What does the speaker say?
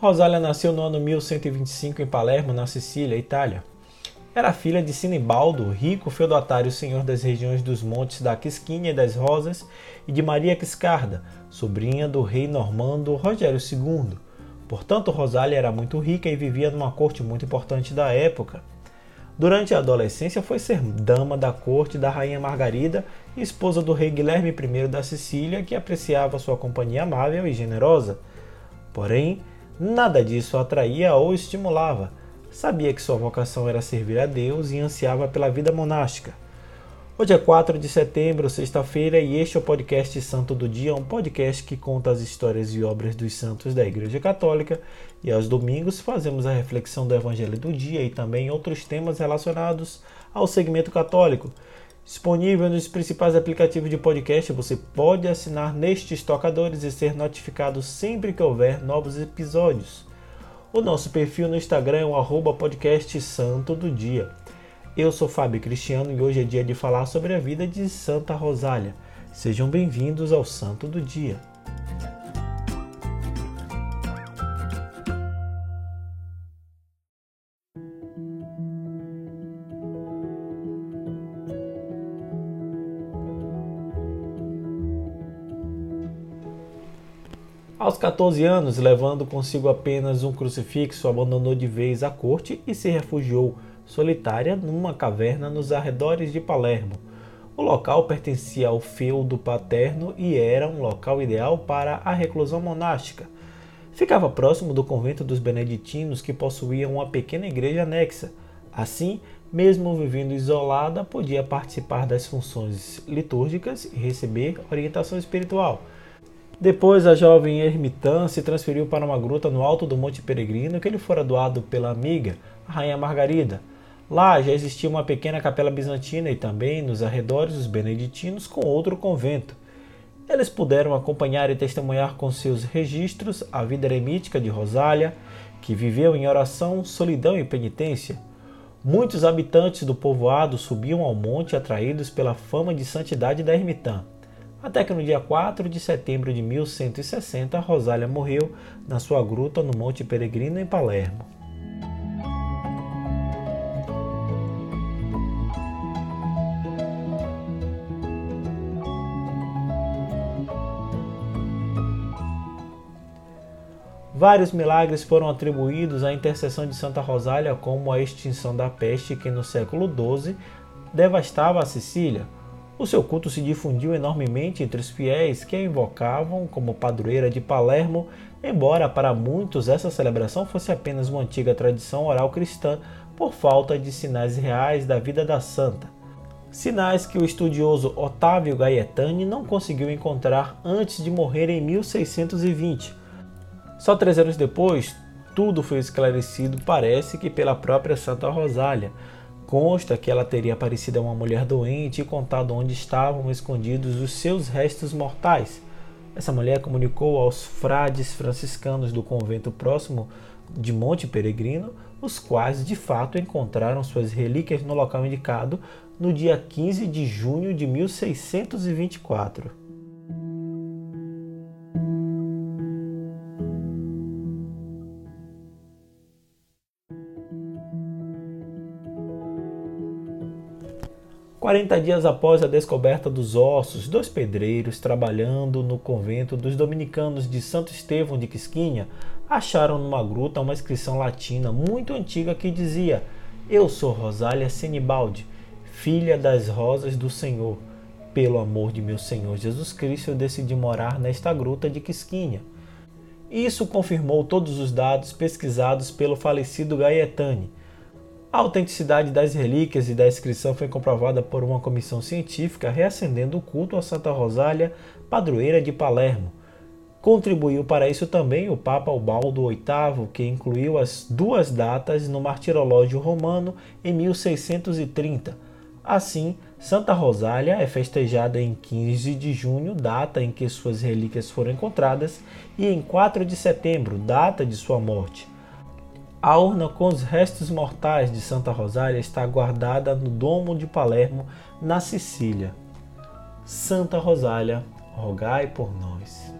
Rosália nasceu no ano 1125 em Palermo, na Sicília, Itália. Era filha de Sinibaldo, rico feudatário senhor das regiões dos montes da Quisquinha e das Rosas, e de Maria Quiscarda, sobrinha do rei normando Rogério II. Portanto, Rosália era muito rica e vivia numa corte muito importante da época. Durante a adolescência foi ser dama da corte da rainha Margarida e esposa do rei Guilherme I da Sicília, que apreciava sua companhia amável e generosa. Porém, nada disso atraía ou estimulava sabia que sua vocação era servir a Deus e ansiava pela vida monástica. Hoje é 4 de setembro, sexta-feira, e este é o podcast Santo do Dia, um podcast que conta as histórias e obras dos santos da Igreja Católica. E aos domingos fazemos a reflexão do Evangelho do dia e também outros temas relacionados ao segmento católico. Disponível nos principais aplicativos de podcast, você pode assinar nestes tocadores e ser notificado sempre que houver novos episódios. O nosso perfil no Instagram é o podcast Santo do Dia. Eu sou Fábio Cristiano e hoje é dia de falar sobre a vida de Santa Rosália. Sejam bem-vindos ao Santo do Dia. Aos 14 anos, levando consigo apenas um crucifixo, abandonou de vez a corte e se refugiou solitária numa caverna nos arredores de Palermo. O local pertencia ao feudo paterno e era um local ideal para a reclusão monástica. Ficava próximo do convento dos beneditinos, que possuía uma pequena igreja anexa. Assim, mesmo vivendo isolada, podia participar das funções litúrgicas e receber orientação espiritual. Depois, a jovem ermitã se transferiu para uma gruta no alto do Monte Peregrino que lhe fora doado pela amiga, a Rainha Margarida. Lá já existia uma pequena capela bizantina e também, nos arredores, os beneditinos com outro convento. Eles puderam acompanhar e testemunhar com seus registros a vida eremítica de Rosália, que viveu em oração, solidão e penitência. Muitos habitantes do povoado subiam ao monte atraídos pela fama de santidade da ermitã até que no dia 4 de setembro de 1160 Rosália morreu na sua gruta no Monte Peregrino em Palermo. Vários milagres foram atribuídos à intercessão de Santa Rosália, como a extinção da peste que no século XII devastava a Sicília, o seu culto se difundiu enormemente entre os fiéis que a invocavam como padroeira de Palermo, embora para muitos essa celebração fosse apenas uma antiga tradição oral cristã por falta de sinais reais da vida da santa. Sinais que o estudioso Otávio Gaetani não conseguiu encontrar antes de morrer em 1620. Só três anos depois, tudo foi esclarecido, parece que pela própria Santa Rosália, Consta que ela teria aparecido a uma mulher doente e contado onde estavam escondidos os seus restos mortais. Essa mulher comunicou aos frades franciscanos do convento próximo de Monte Peregrino, os quais de fato encontraram suas relíquias no local indicado no dia 15 de junho de 1624. 40 dias após a descoberta dos ossos, dois pedreiros trabalhando no convento dos dominicanos de Santo Estevão de Quisquinha acharam numa gruta uma inscrição latina muito antiga que dizia: Eu sou Rosália Senibaldi, filha das rosas do Senhor. Pelo amor de meu Senhor Jesus Cristo, eu decidi morar nesta gruta de Quisquinha. Isso confirmou todos os dados pesquisados pelo falecido Gaetani a autenticidade das relíquias e da inscrição foi comprovada por uma comissão científica reacendendo o culto a Santa Rosália, padroeira de Palermo. Contribuiu para isso também o Papa Ubaldo VIII, que incluiu as duas datas no martirológio romano em 1630. Assim, Santa Rosália é festejada em 15 de junho, data em que suas relíquias foram encontradas, e em 4 de setembro, data de sua morte. A urna com os restos mortais de Santa Rosália está guardada no Domo de Palermo, na Sicília. Santa Rosália, rogai por nós.